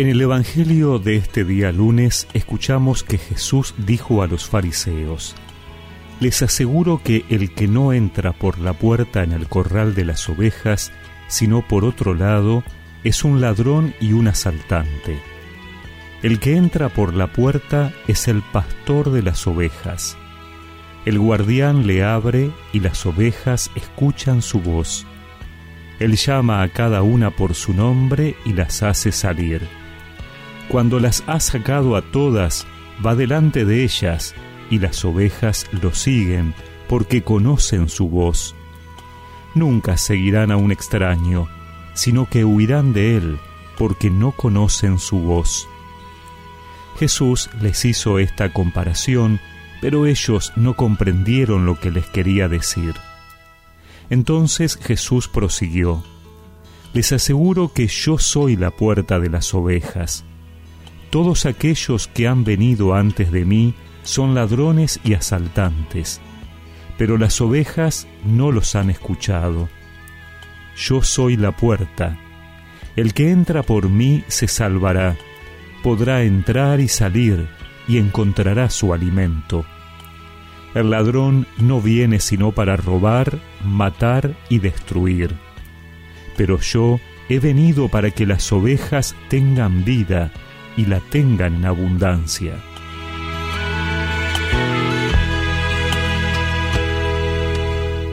En el Evangelio de este día lunes escuchamos que Jesús dijo a los fariseos, Les aseguro que el que no entra por la puerta en el corral de las ovejas, sino por otro lado, es un ladrón y un asaltante. El que entra por la puerta es el pastor de las ovejas. El guardián le abre y las ovejas escuchan su voz. Él llama a cada una por su nombre y las hace salir cuando las ha sacado a todas, va delante de ellas, y las ovejas lo siguen, porque conocen su voz. Nunca seguirán a un extraño, sino que huirán de él, porque no conocen su voz. Jesús les hizo esta comparación, pero ellos no comprendieron lo que les quería decir. Entonces Jesús prosiguió, Les aseguro que yo soy la puerta de las ovejas. Todos aquellos que han venido antes de mí son ladrones y asaltantes, pero las ovejas no los han escuchado. Yo soy la puerta. El que entra por mí se salvará, podrá entrar y salir y encontrará su alimento. El ladrón no viene sino para robar, matar y destruir. Pero yo he venido para que las ovejas tengan vida y la tengan en abundancia.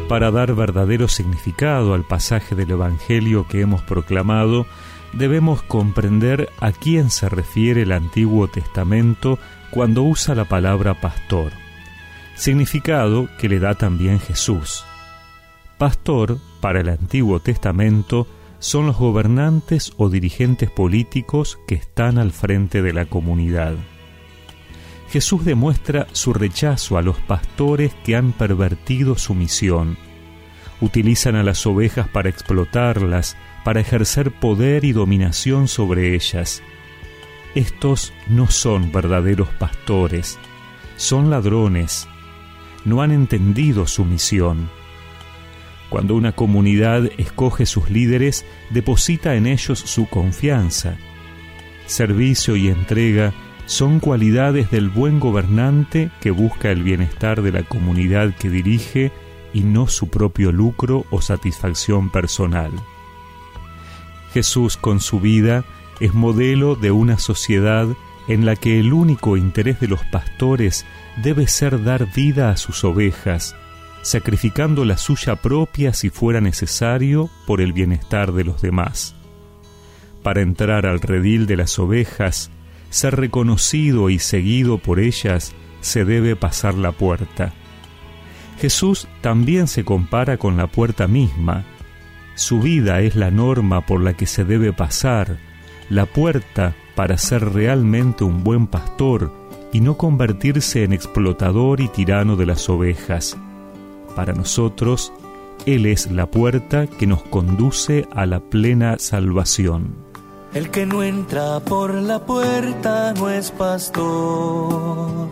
Para dar verdadero significado al pasaje del Evangelio que hemos proclamado, debemos comprender a quién se refiere el Antiguo Testamento cuando usa la palabra pastor, significado que le da también Jesús. Pastor, para el Antiguo Testamento, son los gobernantes o dirigentes políticos que están al frente de la comunidad. Jesús demuestra su rechazo a los pastores que han pervertido su misión. Utilizan a las ovejas para explotarlas, para ejercer poder y dominación sobre ellas. Estos no son verdaderos pastores, son ladrones. No han entendido su misión cuando una comunidad escoge sus líderes, deposita en ellos su confianza. Servicio y entrega son cualidades del buen gobernante que busca el bienestar de la comunidad que dirige y no su propio lucro o satisfacción personal. Jesús con su vida es modelo de una sociedad en la que el único interés de los pastores debe ser dar vida a sus ovejas, sacrificando la suya propia si fuera necesario por el bienestar de los demás. Para entrar al redil de las ovejas, ser reconocido y seguido por ellas, se debe pasar la puerta. Jesús también se compara con la puerta misma. Su vida es la norma por la que se debe pasar, la puerta para ser realmente un buen pastor y no convertirse en explotador y tirano de las ovejas. Para nosotros, Él es la puerta que nos conduce a la plena salvación. El que no entra por la puerta no es pastor.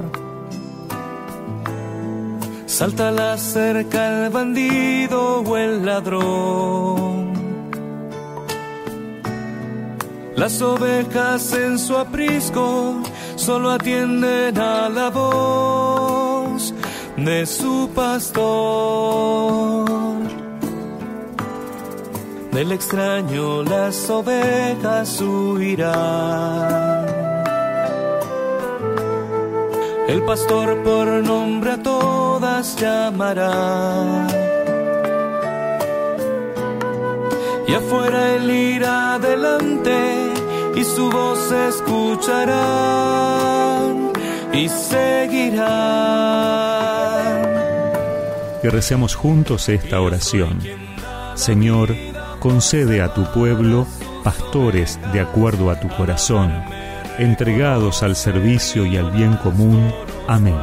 Salta la cerca el bandido o el ladrón. Las ovejas en su aprisco solo atienden a la voz de su pastor. Del extraño las ovejas huirán. El pastor por nombre a todas llamará. Y afuera él irá adelante y su voz escucharán y seguirán que recemos juntos esta oración. Señor, concede a tu pueblo pastores de acuerdo a tu corazón, entregados al servicio y al bien común. Amén.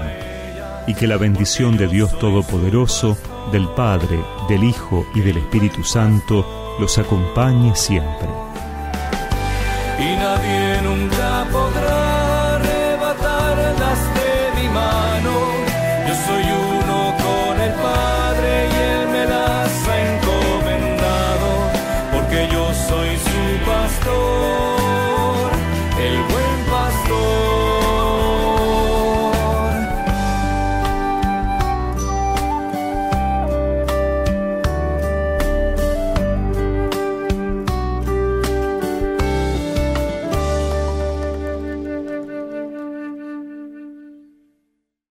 Y que la bendición de Dios Todopoderoso, del Padre, del Hijo y del Espíritu Santo los acompañe siempre. Y nadie nunca podrá